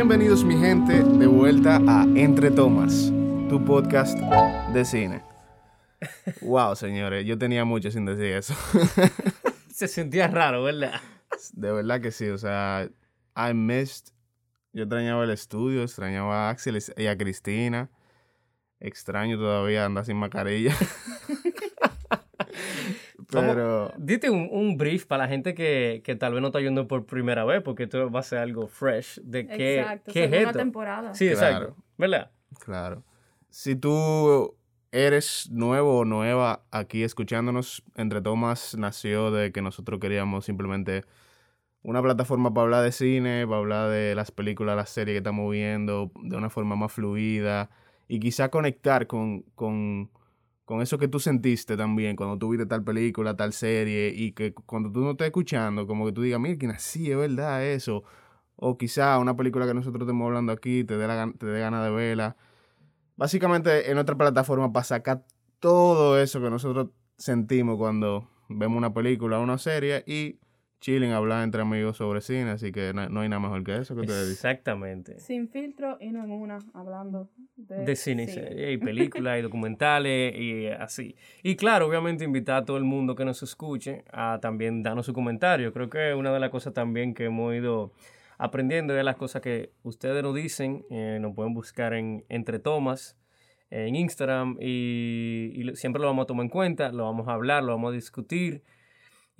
Bienvenidos mi gente de vuelta a Entre Tomas, tu podcast de cine. Wow, señores, yo tenía mucho sin decir eso. Se sentía raro, ¿verdad? De verdad que sí, o sea, I missed. Yo extrañaba el estudio, extrañaba a Axel y a Cristina. Extraño todavía andar sin mascarilla. Pero. Dite un, brief para la gente que, tal vez no está yendo por primera vez, porque esto va a ser algo fresh. De qué, exacto, qué es esto. temporada. Sí, exacto. ¿Verdad? Claro. Si tú eres nuevo o nueva aquí escuchándonos, Entre Tomas nació de que nosotros queríamos simplemente una plataforma para hablar de cine, para hablar de las películas, las series que estamos viendo de una forma más fluida y quizá conectar con, con con eso que tú sentiste también cuando tú viste tal película, tal serie, y que cuando tú no estés escuchando, como que tú digas, mira, sí, es verdad eso. O quizá una película que nosotros estemos hablando aquí te dé, te dé ganas de verla. Básicamente en otra plataforma para sacar todo eso que nosotros sentimos cuando vemos una película o una serie y chilling, hablar entre amigos sobre cine, así que no, hay nada mejor que eso que ustedes Exactamente. Sin filtro y no en una, hablando de, de cine, y películas y documentales y así. Y claro, obviamente invitar a todo el mundo que nos escuche a también darnos su comentario. Creo que una de las cosas también que hemos ido aprendiendo es las cosas que ustedes nos dicen, eh, nos pueden buscar en Entre Tomas en Instagram y, y siempre lo vamos a tomar en cuenta, lo vamos a hablar, lo vamos a discutir.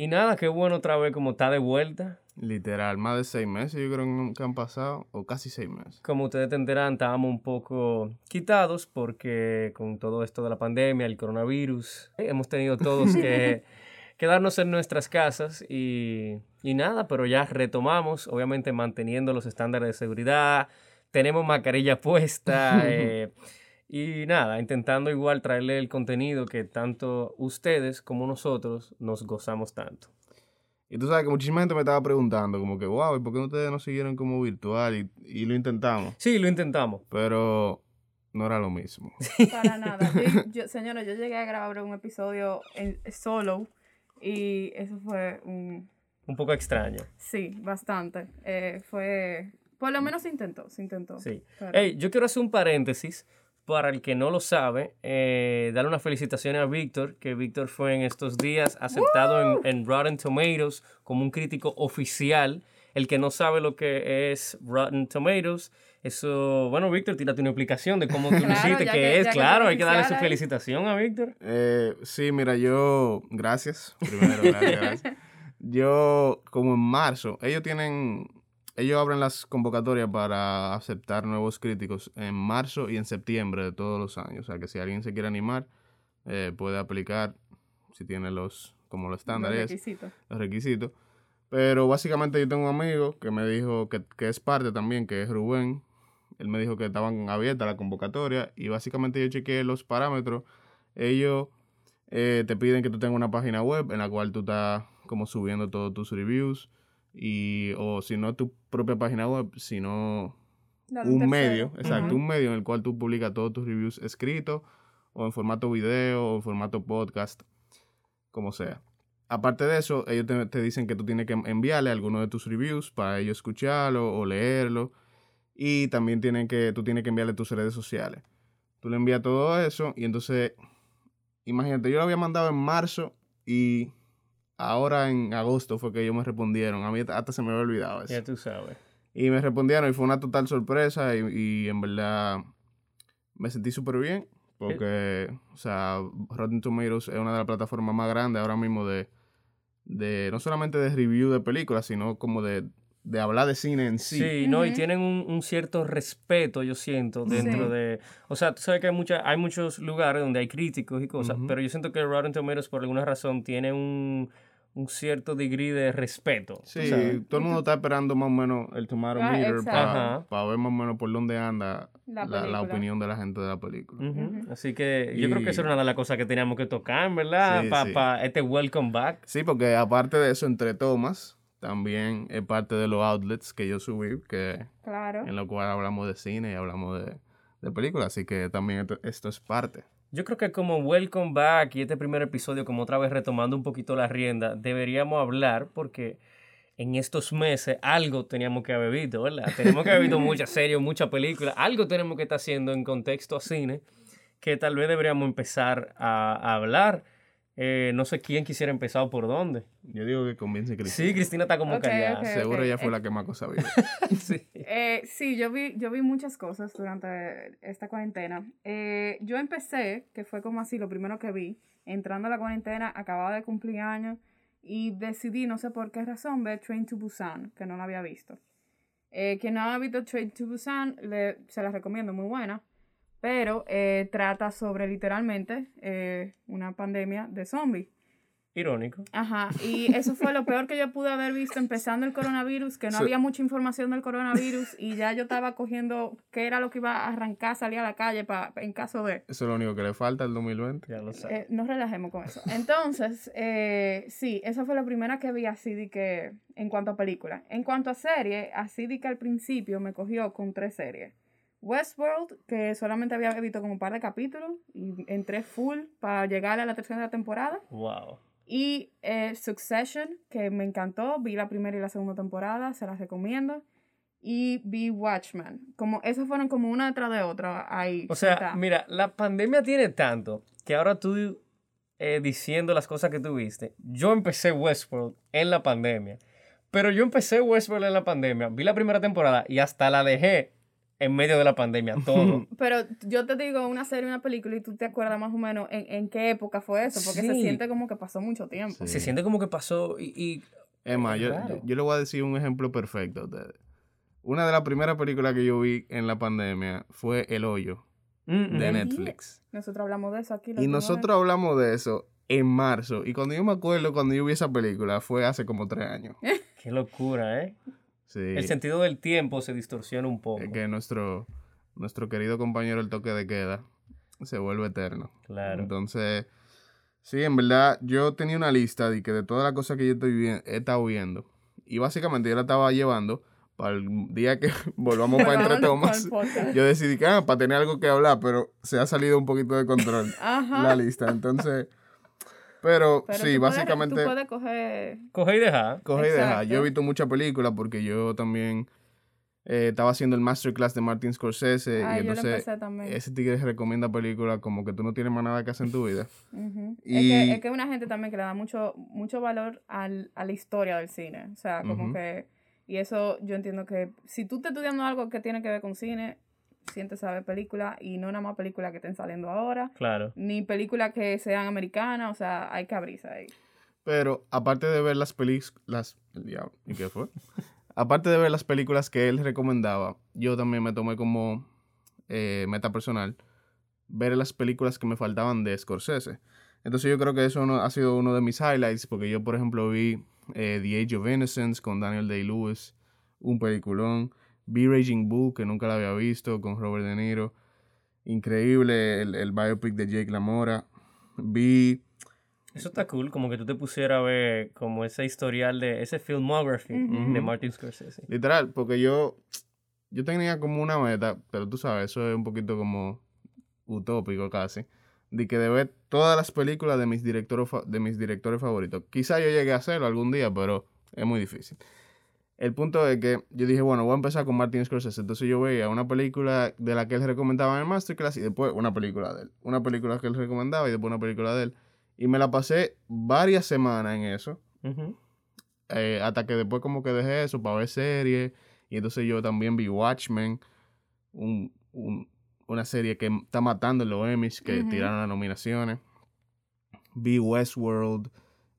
Y nada, qué bueno otra vez como está de vuelta. Literal, más de seis meses yo creo que han pasado, o casi seis meses. Como ustedes entenderán, estábamos un poco quitados porque con todo esto de la pandemia, el coronavirus, hemos tenido todos que quedarnos en nuestras casas y, y nada, pero ya retomamos, obviamente manteniendo los estándares de seguridad, tenemos mascarilla puesta. eh, y nada, intentando igual traerle el contenido que tanto ustedes como nosotros nos gozamos tanto. Y tú sabes que muchísima gente me estaba preguntando, como que, wow, ¿y por qué ustedes no siguieron como virtual? Y, lo intentamos. Sí, lo intentamos. Pero no era lo mismo. Para nada. Yo, señora, yo llegué a grabar un episodio en solo y eso fue un... Un poco extraño. Sí, bastante. Eh, fue... Por lo menos se intentó, se intentó. Sí. Hey, yo quiero hacer un paréntesis para el que no lo sabe, eh, darle una felicitación a Víctor, que Víctor fue en estos días aceptado en, Rotten Tomatoes como un crítico oficial. El que no sabe lo que es Rotten Tomatoes, eso, bueno, Víctor, tírate una explicación de cómo tú lo hiciste, que, es, claro, hay que darle su felicitación a Víctor. Eh, sí, mira, yo, gracias, primero, gracias. Yo, como en marzo, ellos tienen ellos abren las convocatorias para aceptar nuevos críticos en marzo y en septiembre de todos los años. O sea que si alguien se quiere animar, eh, puede aplicar si tiene los, como los estándares, los requisitos. Los requisitos. Pero básicamente yo tengo un amigo que me dijo que, que es parte también, que es Rubén. Él me dijo que estaban abiertas la convocatoria y básicamente yo chequeé los parámetros. Ellos eh, te piden que tú tengas una página web en la cual tú estás como subiendo todos tus reviews y o si no tu propia página web, sino un medio, exacto, un medio en el cual tú publicas todos tus reviews escritos o en formato video o en formato podcast, como sea. Aparte de eso, ellos te, dicen que tú tienes que enviarle alguno de tus reviews para ellos escucharlo o leerlo. Y también tienen que, tú tienes que enviarle tus redes sociales. Tú le envías todo eso y entonces, imagínate, yo lo había mandado en marzo y ahora en agosto fue que ellos me respondieron. A mí hasta se me había olvidado eso. Ya tú sabes. Y me respondieron y fue una total sorpresa y, en verdad me sentí súper bien porque, o sea, Rotten Tomatoes es una de las plataformas más grandes ahora mismo de, de no solamente de review de películas, sino como de, de hablar de cine en sí. Sí, no, y tienen un, cierto respeto, yo siento, dentro de... O sea, tú sabes que hay, mucha, hay muchos lugares donde hay críticos y cosas, pero yo siento que Rotten Tomatoes por alguna razón tiene un un cierto degree de respeto. Sí, todo el mundo está esperando más o menos el tomarometer ah, para ver más o menos por dónde anda la, opinión de la gente de la película. Así que yo creo que eso era una de las cosas que teníamos que tocar, ¿verdad? Para este welcome back. Sí, porque aparte de eso, entre tomas, también es parte de los outlets que yo subí, que en lo cual hablamos de cine y hablamos de, de películas, así que también esto es parte. Yo creo que como Welcome Back y este primer episodio, como otra vez retomando un poquito la rienda, deberíamos hablar porque en estos meses algo teníamos que haber visto, ¿verdad? Tenemos que haber visto muchas series, muchas películas, algo tenemos que estar haciendo en contexto a cine que tal vez deberíamos empezar a, a hablar. Eh, no sé quién quisiera empezar o por dónde. Yo digo que convence Cristina. Sí, Cristina está como callada. Seguro ella fue Eh, la que más cosas vio. Sí. Eh, sí, yo vi, yo vi muchas cosas durante esta cuarentena. Eh, yo empecé, que fue como así lo primero que vi, entrando a la cuarentena, acababa de cumplir años y decidí, no sé por qué razón, ver Train to Busan, que no la había visto. Eh, quien no ha visto Train to Busan, le- se la recomiendo, muy buena. Pero eh, trata sobre literalmente eh, una pandemia de zombies. Irónico. Ajá, y eso fue lo peor que yo pude haber visto empezando el coronavirus, que no Sí. había mucha información del coronavirus y ya yo estaba cogiendo qué era lo que iba a arrancar, salir a la calle pa, en caso de... Eso es lo único que le falta al 2020. Ya lo sabes. Eh, no relajemos con eso. Entonces, eh, sí, esa fue la primera que vi así de que, en cuanto a película. En cuanto a serie, así de que al principio me cogió con tres series. Westworld, que solamente había visto como un par de capítulos y entré full para llegar a la tercera temporada. Wow. Y eh, Succession, que me encantó, vi la primera y la segunda temporada, se las recomiendo. Y vi Watchmen. Como, esas fueron como una detrás de otra ahí. O sea, sentadas. mira, la pandemia tiene tanto que ahora tú eh, diciendo las cosas que tuviste, yo empecé Westworld en la pandemia, pero yo empecé Westworld en la pandemia, vi la primera temporada y hasta la dejé en medio de la pandemia, todo. Pero yo te digo una serie, una película y tú te acuerdas más o menos en, en qué época fue eso, porque se siente como que pasó mucho tiempo. Sí. Se siente como que pasó y... y- Es más, yo, Claro. yo, yo le voy a decir un ejemplo perfecto a ustedes. Una de las primeras películas que yo vi en la pandemia fue El Hoyo Mm, de. Netflix. Nosotros hablamos de eso aquí. Y nosotros hablamos de eso en marzo. Y cuando yo me acuerdo, cuando yo vi esa película, fue hace como tres años. Qué locura, ¿eh? Sí. El sentido del tiempo se distorsiona un poco. Es que nuestro, nuestro querido compañero el toque de queda se vuelve eterno. Claro. Entonces, sí, en verdad, yo tenía una lista de que de todas las cosas que yo estoy vi- he estado viendo. Y básicamente yo la estaba llevando para el día que volvamos para Entre Tomas. Yo decidí que, ah, para tener algo que hablar, pero se ha salido un poquito de control Ajá. la lista. Entonces, pero, Pero sí, tú puedes- básicamente tú puedes coger... Coge y deja. coge y deja. Exacto. Yo he visto muchas películas porque yo también eh, estaba haciendo el masterclass de Martin Scorsese Ay, y yo lo entonces empecé también. ese tigre recomienda películas como que tú no tienes más nada que hacer en tu vida. Y- Es, que, es que una gente también que le da mucho, mucho valor al, a la historia del cine. O sea, como que... Y eso yo entiendo que si tú estás estudiando algo que tiene que ver con cine, sientes a ver películas y no nada más películas que estén saliendo ahora, Claro. ni películas que sean americanas, o sea, hay que abrirse ahí. Pero aparte de ver las películas... El diablo, ¿y qué fue? aparte de ver las películas que él recomendaba, yo también me tomé como eh, meta personal ver las películas que me faltaban de Scorsese. Entonces yo creo que eso no- ha sido uno de mis highlights, porque yo, por ejemplo, vi eh, The Age of Innocence con Daniel Day-Lewis, un peliculón. Vi Raging Bull, que nunca la había visto, con Robert De Niro. Increíble el, el biopic de Jake LaMora. Vi... Eso está cool, como que tú te pusieras a ver como ese historial de ese filmography de Martin Scorsese. Literal, porque yo, yo tenía como una meta, pero tú sabes, eso es un poquito como utópico casi, de que de ver todas las películas de mis directores, de mis directores favoritos. Quizá yo llegue a hacerlo algún día, pero es muy difícil. El punto es que yo dije, bueno, voy a empezar con Martin Scorsese. Entonces yo veía una película de la que él recomendaba en el Masterclass y después una película de él. Una película que él recomendaba y después una película de él. Y me la pasé varias semanas en eso eh, hasta que después como que dejé eso para ver series. Y entonces yo también vi Watchmen, un, un- una serie que está matando en los Emmys, que Ujú. tiraron las nominaciones. Vi Westworld,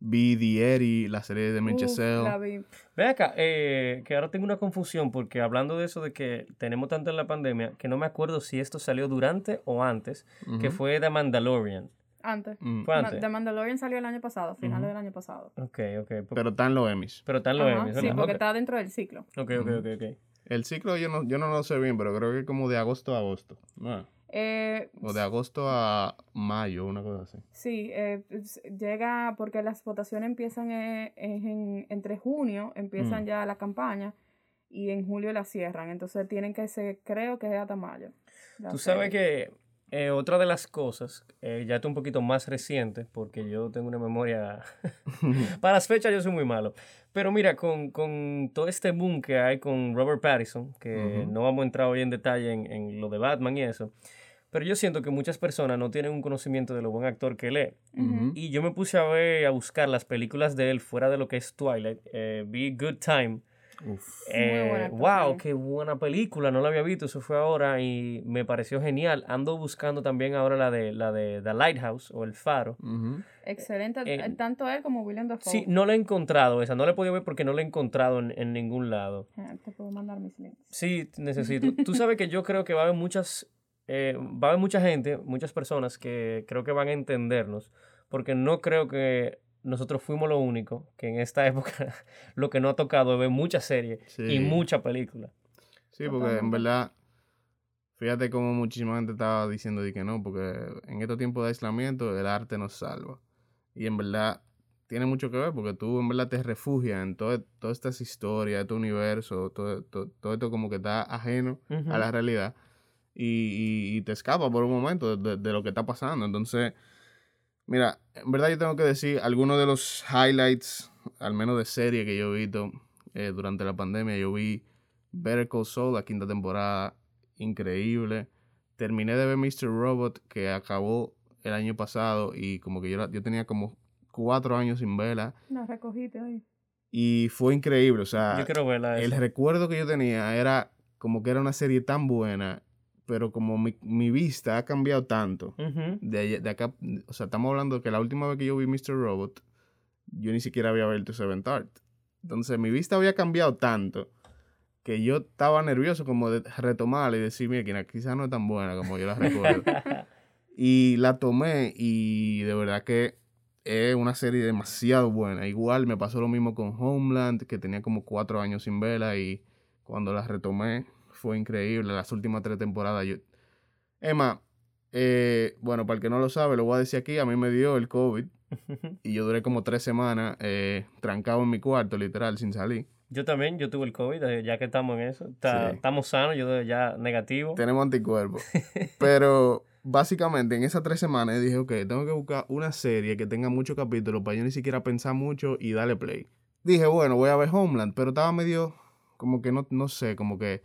vi The Eddie, la serie de Manchester. la vi. Ve acá, eh, que ahora tengo una confusión porque hablando de eso de que tenemos tanto en la pandemia, que no me acuerdo si esto salió durante o antes, que fue The Mandalorian. Antes. Mm, Fue antes. The Mandalorian salió el año pasado, finales del año pasado. Ok, ok. Pero, Pero están los Emmys. pero están los Emmys, sí, porque Ok. está dentro del ciclo. Ok, ok, ok, ok. El ciclo yo no, yo no lo sé bien, pero creo que es como de agosto a agosto. ¿no? Eh, O de agosto a mayo, una cosa así. Sí, eh, llega porque las votaciones empiezan eh, en- en- entre junio, empiezan Mm. ya la campaña y en julio la cierran. Entonces tienen que ser, creo que es hasta mayo. Tú sabes que Eh, otra de las cosas, eh, ya está un poquito más reciente, porque yo tengo una memoria. Para las fechas yo soy muy malo. Pero mira, con, con todo este boom que hay con Robert Pattinson, que Ujú. no vamos a entrar hoy en detalle en, en lo de Batman y eso, pero yo siento que muchas personas no tienen un conocimiento de lo buen actor que él es. Ujú. Y yo me puse a ver, a buscar las películas de él fuera de lo que es Twilight. Eh, vi Good Time. Uf. Eh, buena wow, qué buena película, no la había visto, eso fue ahora y me pareció genial. Ando buscando también ahora la de la de The Lighthouse o El Faro. Ujú. Excelente, Eh, eh, tanto él como William Dafoe. Sí, no la he encontrado esa, no la he podido ver porque no la he encontrado en, en ningún lado. Ah, Te puedo mandar mis links. Sí, necesito. Tú sabes que yo creo que va a haber muchas, eh, va a haber mucha gente, muchas personas que creo que van a entendernos, porque no creo que nosotros fuimos lo único que en esta época lo que no ha tocado es ver muchas series y muchas películas. Sí, porque en verdad, fíjate como muchísima gente estaba diciendo de que no, porque en estos tiempos de aislamiento el arte nos salva. Y en verdad tiene mucho que ver porque tú en verdad te refugias en todas estas historias, este universo, todo, todo, todo esto como que está ajeno a la realidad y, y- y te escapa por un momento de, de lo que está pasando. Entonces, mira, en verdad yo tengo que decir algunos de los highlights, al menos de serie que yo he visto eh, durante la pandemia. Yo vi Better Call Saul, la quinta temporada, increíble. Terminé de ver Mr. Robot, que acabó el año pasado y como que yo, la- yo tenía como cuatro años sin verla La recogiste ahí. y fue increíble. O sea, Yo quiero verla. el recuerdo que yo tenía era como que era una serie tan buena, pero como mi, mi vista ha cambiado tanto. De, acá, o sea, estamos hablando de que la última vez que yo vi Mr. Robot, yo ni siquiera había visto Seventh Art. Entonces mi vista había cambiado tanto que yo estaba nervioso como de retomarla y decir, mira, quizás no es tan buena como yo la recuerdo. y la tomé y de verdad que es una serie demasiado buena. Igual me pasó lo mismo con Homeland, que tenía como cuatro años sin verla y cuando la retomé fue increíble. Las últimas tres temporadas yo... Emma, eh, bueno, para el que no lo sabe, lo voy a decir aquí, a mí me dio el COVID y yo duré como tres semanas eh, trancado en mi cuarto, literal, sin salir. Yo también, yo tuve el COVID, eh, ya que estamos en eso. Está- Sí. Estamos sanos, yo ya negativo. Tenemos anticuerpos. Pero básicamente en esas tres semanas dije, ok, tengo que buscar una serie que tenga muchos capítulos para yo ni siquiera pensar mucho y darle play. Dije, bueno, voy a ver Homeland, pero estaba medio, como que no, no sé, como que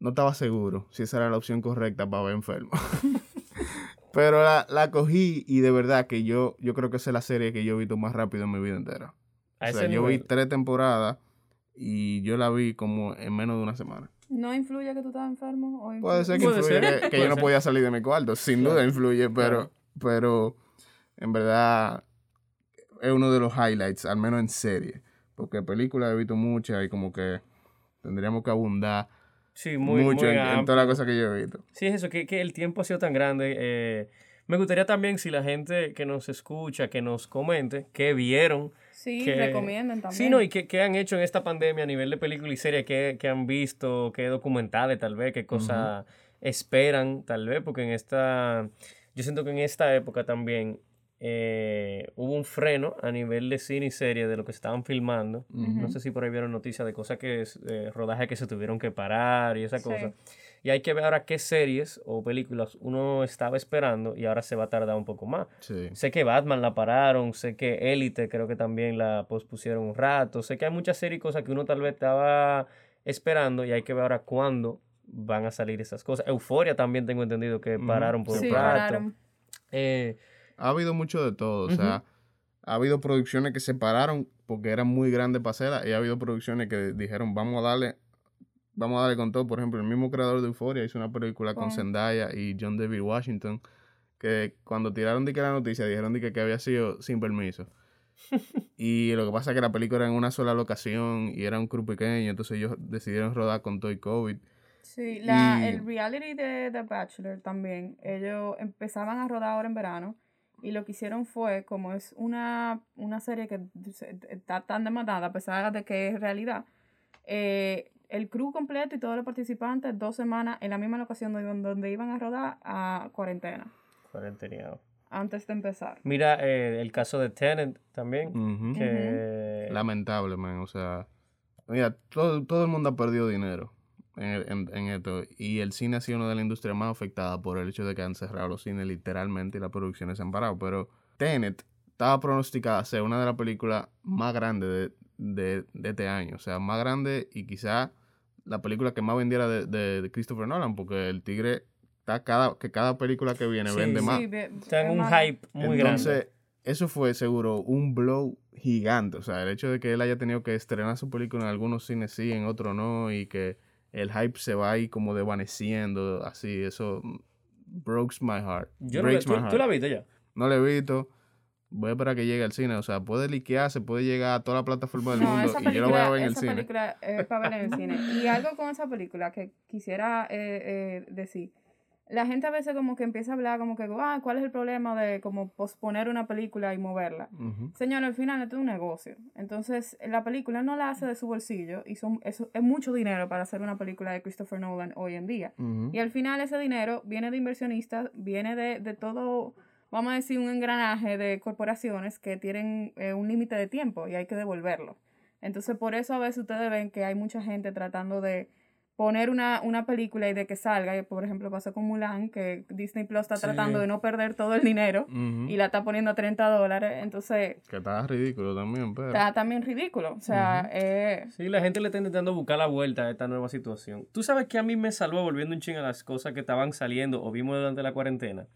no estaba seguro si esa era la opción correcta para ver enfermo. pero la, la cogí y de verdad que yo, yo creo que esa es la serie que yo he visto más rápido en mi vida entera. A O sea, yo vi tres temporadas y yo la vi como en menos de una semana. ¿No influye que tú estabas enfermo? O Puede ser que Puede influye ser, que, yo no ser. podía salir de mi cuarto. Sin Claro. duda influye, pero, Claro. pero en verdad es uno de los highlights, al menos en serie. Porque películas he visto muchas y como que tendríamos que abundar Sí, muy, mucho muy en, en amplio. todas las cosas que yo he visto. Sí, es eso, que, que el tiempo ha sido tan grande. eh, me gustaría también si la gente que nos escucha, que nos comente, qué vieron. Sí, que- recomienden también. Sí, no, y qué, qué han hecho en esta pandemia a nivel de película y serie, qué, qué han visto, qué documentales tal vez, qué cosas esperan tal vez, porque en esta, yo siento que en esta época también eh, hubo un freno a nivel de cine y serie de lo que se estaban filmando. No sé si por ahí vieron noticias de cosas que, es, eh, rodajes que se tuvieron que parar y esa Sí. cosa. Y hay que ver ahora qué series o películas uno estaba esperando y ahora se va a tardar un poco más. Sí. Sé que Batman la pararon, sé que Élite creo que también la pospusieron un rato, sé que hay muchas series y cosas que uno tal vez estaba esperando y hay que ver ahora cuándo van a salir esas cosas. Euforia también tengo entendido que pararon por Sí, un rato. pararon. Eh, Ha habido mucho de todo. O sea, ha habido producciones que se pararon porque eran muy grandes para hacerlas y ha habido producciones que dijeron, vamos a darle vamos a darle con todo. Por ejemplo, el mismo creador de Euphoria hizo una película con Con- Zendaya y John David Washington que cuando tiraron de que la noticia dijeron de que, que había sido sin permiso. y lo que pasa es que la película era en una sola locación y era un crew pequeño, entonces ellos decidieron rodar con todo y COVID. Sí, la, Y- el reality de The Bachelor también, ellos empezaban a rodar ahora en verano y lo que hicieron fue, como es una, una serie que está tan demandada a pesar de que es realidad, eh, el crew completo y todos los participantes dos semanas en la misma locación donde, donde iban a rodar a cuarentena cuarentena. antes de empezar. Mira eh, el caso de Tenant también, que Lamentable, man. O sea, mira, todo, todo el mundo ha perdido dinero. En, en- en esto. Y el cine ha sido una de las industrias más afectadas por el hecho de que han cerrado los cines literalmente y las producciones se han parado. Pero Tenet estaba pronosticada a ser una de las películas más grandes de, de, de este año. O sea, más grande y quizá la película que más vendiera de, de- de Christopher Nolan, porque el tigre está cada, que cada película que viene Sí, vende sí. más. Está en un hype muy Entonces, grande. eso fue seguro un blow gigante. O sea, el hecho de que él haya tenido que estrenar su película en algunos cines sí, en otros no, y que el hype se va ahí como desvaneciendo, así, eso breaks my heart. Yo no, breaks ¿tú, my tú heart. la has visto ya? No lo he visto. Voy a esperar a que llegue al cine. O sea, puede liquearse, puede llegar a toda la plataforma del No, mundo y yo lo voy a ver en el esa cine. película es para ver en el cine. Y algo con esa película que quisiera eh, eh, decir. La gente a veces como que empieza a hablar como que, ah, ¿cuál es el problema de como posponer una película y moverla? Señor, al final esto es un negocio. Entonces, la película no la hace de su bolsillo y son, eso es mucho dinero para hacer una película de Christopher Nolan hoy en día. Y al final ese dinero viene de inversionistas, viene de, de todo, vamos a decir, un engranaje de corporaciones que tienen eh, un límite de tiempo y hay que devolverlo. Entonces, por eso a veces ustedes ven que hay mucha gente tratando de poner una, una película y de que salga. Y, por ejemplo, pasó con Mulan, que Disney Plus está Sí. tratando de no perder todo el dinero y la está poniendo a 30 dólares. Entonces, Que está ridículo también, pero. está también ridículo. O sea, eh, Sí, la gente le está intentando buscar la vuelta a esta nueva situación. Tú sabes que a mí me salvó volviendo un ching a las cosas que estaban saliendo o vimos durante la cuarentena.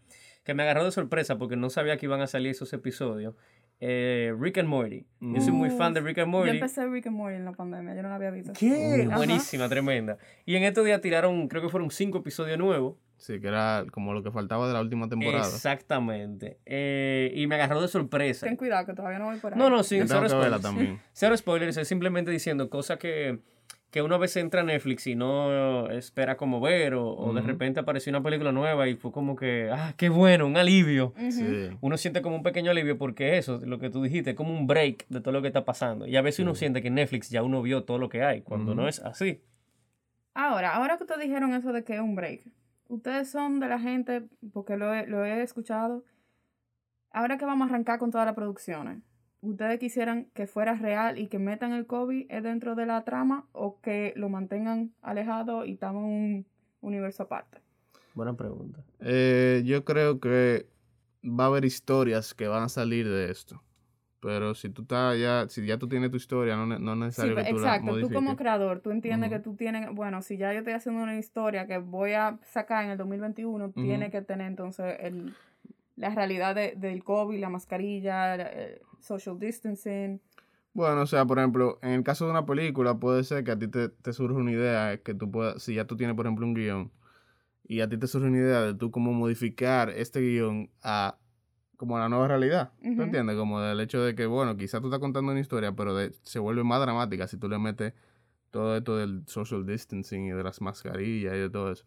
Que me agarró de sorpresa porque no sabía que iban a salir esos episodios. Eh, Rick and Morty. Yo soy muy fan de Rick and yo Morty. empecé Rick and Morty en la pandemia, yo no la había visto. ¿Qué? Ajá. Buenísima, tremenda. Y en estos días tiraron, creo que fueron cinco episodios nuevos. Sí, que era como lo que faltaba de la última temporada. Exactamente. Eh, y me agarró de sorpresa. Ten cuidado que todavía no voy por ahí. No, no, sí, Yo cero spoilers. también. Cero spoilers, es simplemente diciendo cosas que, que uno a veces entra a Netflix y no espera como ver, o, o de repente apareció una película nueva y fue como que, ah, qué bueno, un alivio. Sí. Uno siente como un pequeño alivio porque eso, lo que tú dijiste, es como un break de todo lo que está pasando. Y a veces uno siente que en Netflix ya uno vio todo lo que hay, cuando no es así. Ahora, ahora que ustedes dijeron eso de que es un break, ustedes son de la gente, porque lo he, lo he escuchado, ahora que vamos a arrancar con todas las producciones, ¿ustedes quisieran que fuera real y que metan el COVID dentro de la trama o que lo mantengan alejado y estamos en un universo aparte? Buena pregunta. Eh, yo creo que va a haber historias que van a salir de esto. Pero si tú estás ya, si ya tú tienes tu historia, no, ne- no es Sí, necesario que tú exacto. la Tú como creador, tú entiendes que tú tienes, bueno, si ya yo estoy haciendo una historia que voy a sacar en el 2021, tiene que tener entonces el, la realidad de- del COVID, la mascarilla, la- el social distancing. Bueno, o sea, por ejemplo, en el caso de una película, puede ser que a ti te, te surja una idea, que tú puedas, si ya tú tienes, por ejemplo, un guion, y a ti te surge una idea de tú cómo modificar este guion a como a la nueva realidad. Ujú. ¿Tú entiendes? Como del hecho de que, bueno, quizás tú estás contando una historia, pero de- se vuelve más dramática si tú le metes todo esto del social distancing y de las mascarillas y de todo eso.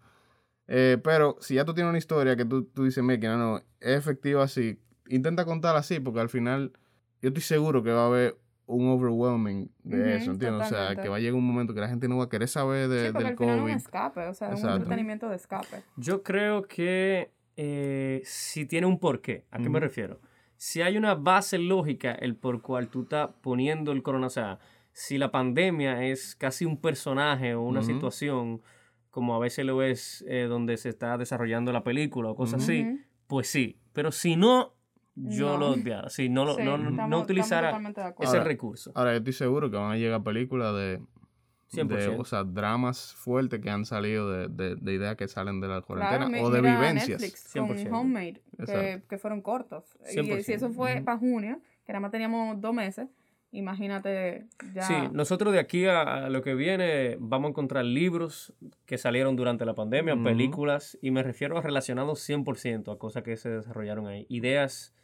Eh, pero si ya tú tienes una historia que tú, tú dices, mira, no, no, es efectiva así, intenta contarla así, porque al final yo estoy seguro que va a haber un overwhelming de eso, ¿entiendes? O sea, que va a llegar un momento que la gente no va a querer saber de, sí, porque del al final es un COVID. escape, o sea, un entretenimiento de escape. Yo creo que eh, si tiene un porqué, ¿a qué me refiero? Si hay una base lógica el por cual tú estás poniendo el corona, o sea, si la pandemia es casi un personaje o una situación, como a veces lo es eh, donde se está desarrollando la película o cosas así, pues sí. Pero si no, yo No. lo odiara. Si no, lo- Sí, no, no- estamos- no estamos utilizara ese Ahora, recurso. Ahora, yo estoy seguro que van a llegar películas de, de 100%. o sea, dramas fuertes que han salido de, de, de ideas que salen de la cuarentena Claro, o de vivencias. Netflix 100%. con Homemade, que, que fueron cortos. Y 100%. si eso fue para junio, que nada más teníamos dos meses, imagínate ya. Sí, nosotros de aquí a, a lo que viene vamos a encontrar libros que salieron durante la pandemia, películas, y me refiero a relacionados 100% a cosas que se desarrollaron ahí. Ideas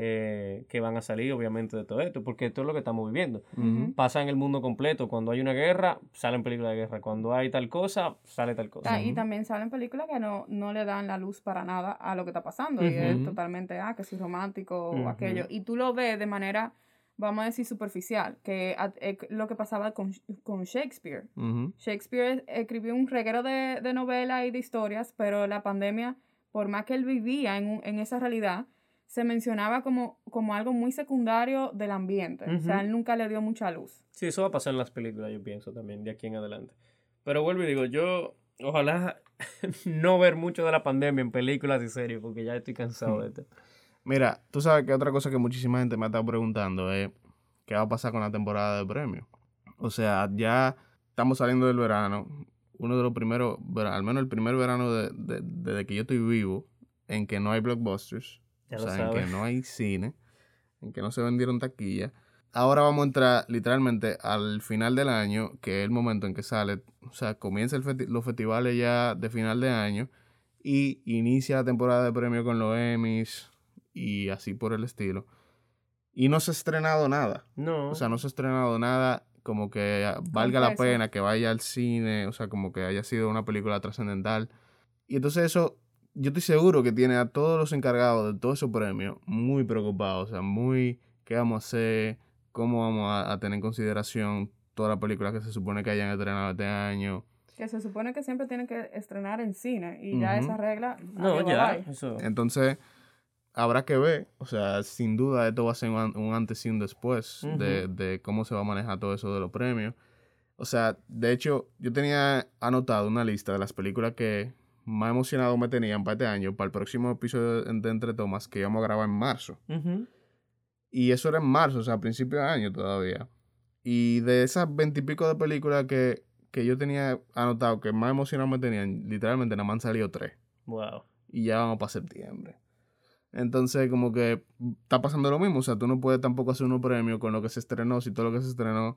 eh, que van a salir, obviamente, de todo esto, porque esto es lo que estamos viviendo. Pasa en el mundo completo. Cuando hay una guerra, salen películas de guerra. Cuando hay tal cosa, sale tal cosa. Ah, y también salen películas que no, no le dan la luz para nada a lo que está pasando. Y es totalmente, ah, que si romántico o aquello. Y tú lo ves de manera, vamos a decir, superficial, que eh, lo que pasaba con, con Shakespeare. Shakespeare escribió un reguero de, de novelas y de historias, pero la pandemia, por más que él vivía en, en esa realidad, se mencionaba como, como algo muy secundario del ambiente. O sea, él nunca le dio mucha luz. Sí, eso va a pasar en las películas, yo pienso también, de aquí en adelante. Pero vuelvo y digo, yo ojalá no ver mucho de la pandemia en películas y series, porque ya estoy cansado de esto. Mira, tú sabes que otra cosa que muchísima gente me ha estado preguntando es qué va a pasar con la temporada de premios. O sea, ya estamos saliendo del verano. Uno de los primeros, al menos el primer verano de, desde que yo estoy vivo, en que no hay blockbusters. o sea, en que no hay cine, en que no se vendieron taquillas. Ahora vamos a entrar literalmente al final del año, que es el momento en que sale, o sea, comienza los festivales ya de final de año y inicia la temporada de premios con los Emmys y así por el estilo. Y no se ha estrenado nada. No. O sea, no se ha estrenado nada como que valga la pena que vaya al cine, o sea, como que haya sido una película trascendental. Y entonces eso, yo estoy seguro que tiene a todos los encargados de todos esos premios muy preocupados, o sea, muy, ¿qué vamos a hacer? ¿Cómo vamos a, tener en consideración todas las películas que se supone que hayan estrenado este año? Que se supone que siempre tienen que estrenar en cine y ya esa regla... No, ya, eso. Entonces habrá que ver, o sea, sin duda esto va a ser un, antes y un después de, cómo se va a manejar todo eso de los premios. O sea, de hecho, yo tenía anotado una lista de las películas que más emocionado me tenían para este año, para el próximo episodio de Entre Tomas que íbamos a grabar en marzo. Y eso era en marzo, o sea, a principios de año todavía. Y de esas veintipico de películas que, que yo tenía anotado que más emocionado me tenían, literalmente nada más han salido tres. Wow. Y ya vamos para septiembre. Entonces, como que está pasando lo mismo. O sea, tú no puedes tampoco hacer unos premios con lo que se estrenó, si todo lo que se estrenó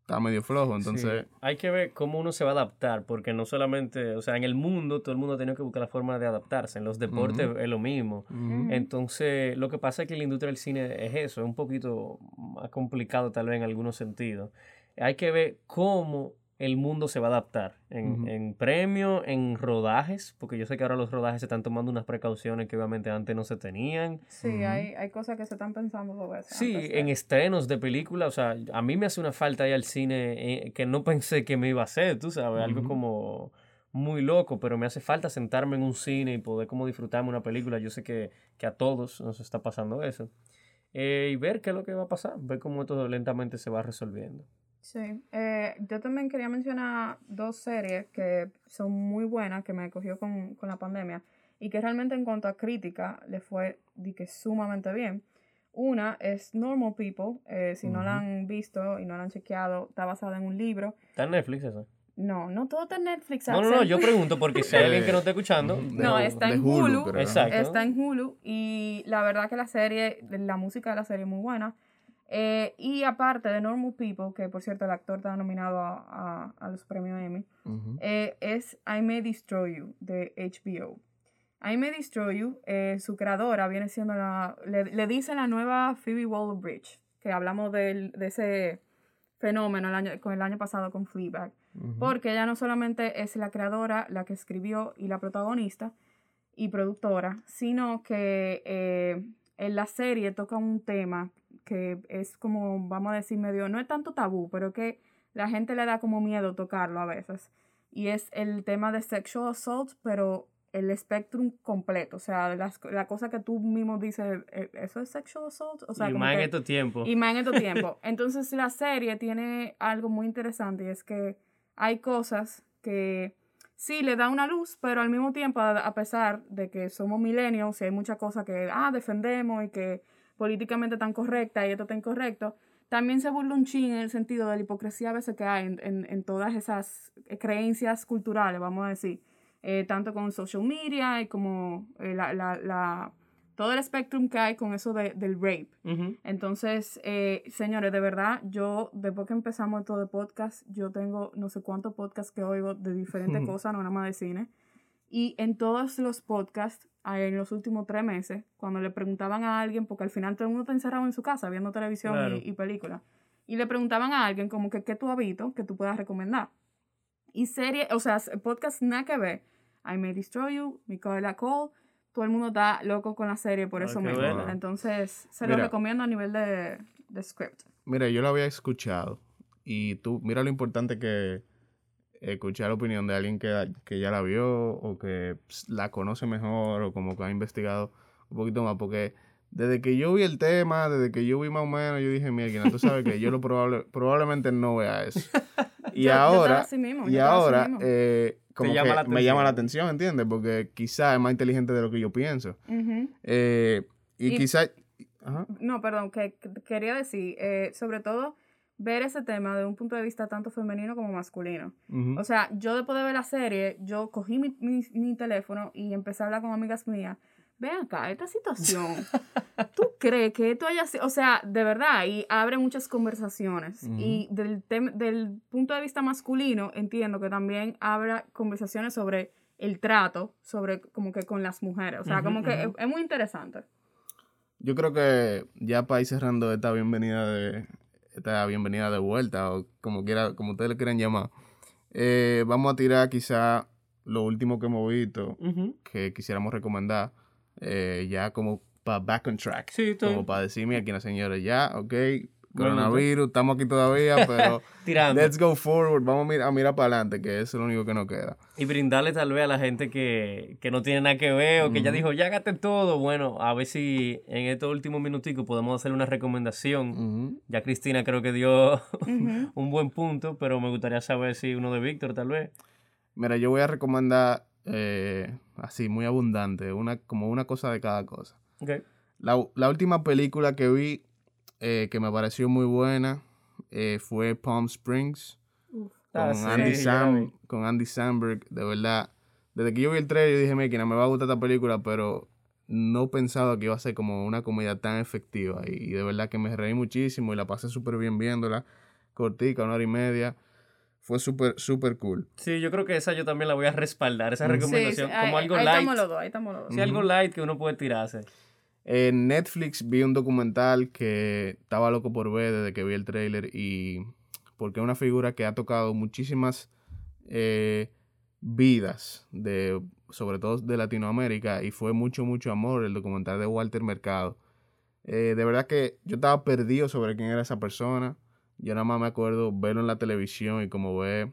está medio flojo. Entonces. Hay que ver cómo uno se va a adaptar, porque no solamente, o sea, en el mundo todo el mundo ha tenido que buscar la forma de adaptarse. En los deportes es lo mismo. Entonces, lo que pasa es que la industria del cine es eso, es un poquito más complicado tal vez en algunos sentidos. Hay que ver cómo el mundo se va a adaptar en, en premios, en rodajes, porque yo sé que ahora los rodajes se están tomando unas precauciones que obviamente antes no se tenían. Sí, hay, hay cosas que se están pensando sobre eso. Sí, en estrenos de películas, o sea, a mí me hace una falta ahí al cine eh, que no pensé que me iba a hacer, tú sabes, algo como muy loco, pero me hace falta sentarme en un cine y poder como disfrutarme una película. Yo sé que, que a todos nos está pasando eso. Eh, y ver qué es lo que va a pasar, ver cómo esto lentamente se va resolviendo. Sí, eh, yo también quería mencionar dos series que son muy buenas, que me cogió con, con la pandemia y que realmente en cuanto a crítica le fue di que sumamente bien. Una es Normal People, eh, si no la han visto y no la han chequeado, está basada en un libro. ¿Está en Netflix eso? No, no todo está en Netflix. No, no, no, yo pregunto porque si hay alguien que no está escuchando. no, está en Hulu. Exacto. Está en Hulu y la verdad que la serie, la música de la serie es muy buena. Eh, y aparte de Normal People, que por cierto el actor está nominado a, a, los premios Emmy, eh, es I May Destroy You de HBO. I May Destroy You, eh, su creadora viene siendo la. Le, le dice la nueva Phoebe Waller Bridge, que hablamos de, de ese fenómeno el año, con el año pasado con Fleabag. Porque ella no solamente es la creadora, la que escribió y la protagonista y productora, sino que en la serie toca un tema que es como, vamos a decir, medio, no es tanto tabú, pero que la gente le da como miedo tocarlo a veces. Y es el tema de sexual assault, pero el spectrum completo, o sea, la cosa que tú mismo dices, eh, ¿eso es sexual assault? O sea, y más en estos tiempos. Y más en estos tiempos. Entonces la serie tiene algo muy interesante y es que hay cosas que sí le da una luz, pero al mismo tiempo, a, pesar de que somos millennials y hay muchas cosas que, ah, defendemos y que políticamente tan correcta y esto está incorrecto, también se burla un chin en el sentido de la hipocresía a veces que hay en, en, todas esas creencias culturales, vamos a decir, eh, tanto con social media y como eh, la, la, la, todo el espectrum que hay con eso de, del rape. Entonces, eh, señores, de verdad, yo, después que empezamos todo de podcast, yo tengo no sé cuántos podcasts que oigo de diferentes cosas, no nada más de cine. Y en todos los podcasts en los últimos tres meses, cuando le preguntaban a alguien, porque al final todo el mundo está encerrado en su casa viendo televisión y, películas, y le preguntaban a alguien como que qué tú has visto que tú puedas recomendar. Y serie, o sea, podcast nada que ver. I May Destroy You, Micaela Cole, todo el mundo está loco con la serie por eso mismo. Entonces, se lo recomiendo a nivel de, de script. Mira, yo lo había escuchado y tú, mira lo importante que escuchar la opinión de alguien que, que ya la vio o que pues, la conoce mejor o como que ha investigado un poquito más, porque desde que yo vi el tema, desde que yo vi más o menos, yo dije, mira, tú sabes que yo lo probable, probablemente no vea eso. y yo- ahora, mismo, y ahora eh, como llama que me llama la atención. ¿entiendes? Porque quizá es más inteligente de lo que yo pienso. Eh, y, Y- quizá... Ajá. No, perdón, que que quería decir, eh, sobre todo, ver ese tema de un punto de vista tanto femenino como masculino. O sea, yo después de ver la serie, yo cogí mi, mi, mi teléfono y empecé a hablar con amigas mías. Ven acá, esta situación, ¿tú crees que esto haya sido? O sea, de verdad, y abre muchas conversaciones. Ujú. Y del, del punto de vista masculino, entiendo que también abre conversaciones sobre el trato, sobre como que con las mujeres. O sea, como que es, es muy interesante. Yo creo que ya para ir cerrando esta bienvenida de esta bienvenida de vuelta o como quiera, como ustedes le quieran llamar, eh, vamos a tirar quizá lo último que hemos visto que quisiéramos recomendar eh, ya como para back on track, Sí, como para decirme aquí a la señora ya, ok, coronavirus, estamos aquí todavía, pero tirando. let's go forward, vamos a mirar, a mirar para adelante, que eso es lo único que nos queda. Y brindarle tal vez a la gente que, que no tiene nada que ver o que ya dijo, ya gasté todo. Bueno, a ver si en estos últimos minuticos podemos hacer una recomendación. Ya Cristina creo que dio un buen punto, pero me gustaría saber si uno de Víctor tal vez. Mira, yo voy a recomendar eh, así, muy abundante, una, como una cosa de cada cosa. Ok. La, la última película que vi eh, que me pareció muy buena eh, fue Palm Springs con, Ah, sí, Andy. Sam, con Andy Samberg. De verdad, desde que yo vi el trailer yo dije, Mira, me va a gustar esta película, pero no pensaba que iba a ser como una comedia tan efectiva. Y, y de verdad que me reí muchísimo y la pasé súper bien viéndola. Cortica, una hora y media. Fue súper, súper cool. Sí, yo creo que esa yo también la voy a respaldar, esa. Sí, recomendación, Sí, como ahí, algo ahí light. estamos los dos, ahí estamos los dos. Sí, algo light que uno puede tirarse. En Netflix vi un documental que estaba loco por ver desde que vi el trailer y porque es una figura que ha tocado muchísimas eh, vidas de sobre todo de Latinoamérica y fue mucho mucho amor el documental de Walter Mercado. Eh, de verdad que yo estaba perdido sobre quién era esa persona. Yo nada más me acuerdo verlo en la televisión y como ve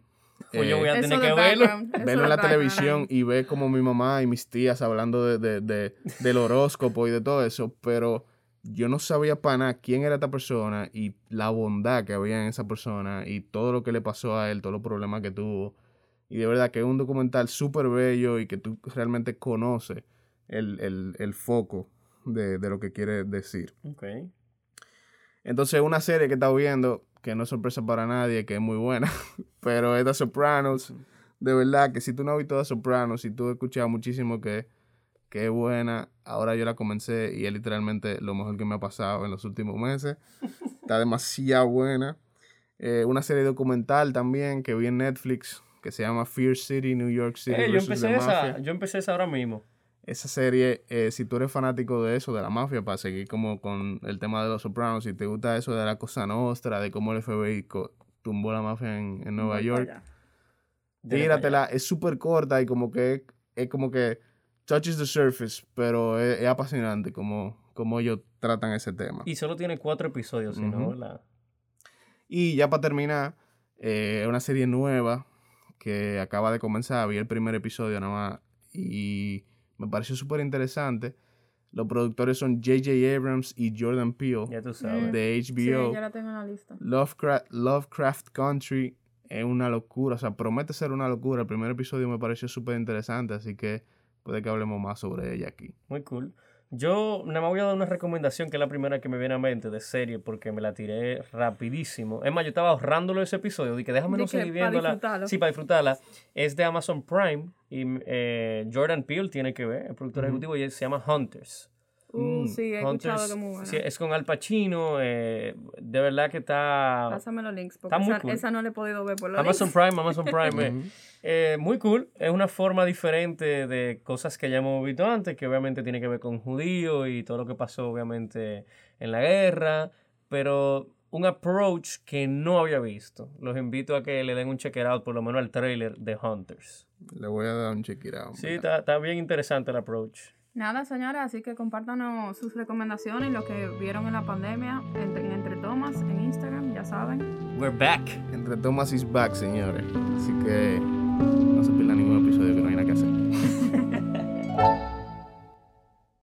Pues yo eh, voy a tener que verlo. verlo en la televisión y ver como mi mamá y mis tías hablando de, de- de- del horóscopo y de todo eso, pero yo no sabía para nada quién era esta persona y la bondad que había en esa persona y todo lo que le pasó a él, todos los problemas que tuvo. Y de verdad que es un documental súper bello y que tú realmente conoces el, el- el foco de, de lo que quiere decir. Ok. Entonces, una serie que he estado viendo, que no es sorpresa para nadie, que es muy buena, pero es The Sopranos. De verdad que si tú no has visto The Sopranos, si tú has escuchado muchísimo que, que es buena, ahora yo la comencé y es literalmente lo mejor que me ha pasado en los últimos meses. Está demasiado buena. Eh, una serie documental también que vi en Netflix que se llama Fear City, New York City. Eh, yo, esa, empecé esa ahora mismo. Esa serie, eh, si tú eres fanático de eso, de la mafia, para seguir como con el tema de los Sopranos, si te gusta eso de la cosa nostra, de cómo el FBI tumbó la mafia en, en Nueva Voy York, tíratela. Es súper corta y como que es como que touches the surface, pero es, es apasionante como, como ellos tratan ese tema. Y solo tiene cuatro episodios, si no. ¿verdad? Y ya para terminar, eh, una serie nueva que acaba de comenzar. Vi el primer episodio nada más y me pareció súper interesante. Los productores son J.J. Abrams y Jordan Peele Ya tú sabes. de Sí, HBO. ya la tengo en la lista. Lovecraft, Lovecraft Country es una locura, o sea, promete ser una locura. El primer episodio me pareció súper interesante, así que puede que hablemos más sobre ella aquí. Muy cool. Yo nada más voy a dar una recomendación que es la primera que me viene a mente de serie porque me la tiré rapidísimo. Es más, yo estaba ahorrándolo ese episodio. Dije, déjame no que seguir viéndola. Sí, para disfrutarla. Es de Amazon Prime y eh, Jordan Peele tiene que ver, el productor ejecutivo, y se llama Hunters. Uh, Mm, sí, he escuchado que es muy buena. sí, es con Al Pacino. eh, de verdad que está... Pásame los links, porque Está muy esa, cool. esa no la he podido ver por los Amazon links. Prime, Amazon Prime. eh. Eh, muy cool, es una forma diferente de cosas que ya hemos visto antes, que obviamente tiene que ver con judíos y todo lo que pasó obviamente en la guerra, pero un approach que no había visto. Los invito a que le den un check it out, por lo menos al trailer de Hunters. Le voy a dar un check it out, Sí, está, está bien interesante el approach. Nada, señora, así que compártanos sus recomendaciones, lo que vieron en la pandemia, entre, en Entre Tomas, en Instagram, ya saben. We're back. Entre Thomas is back, señores. Así que no se pierdan ningún episodio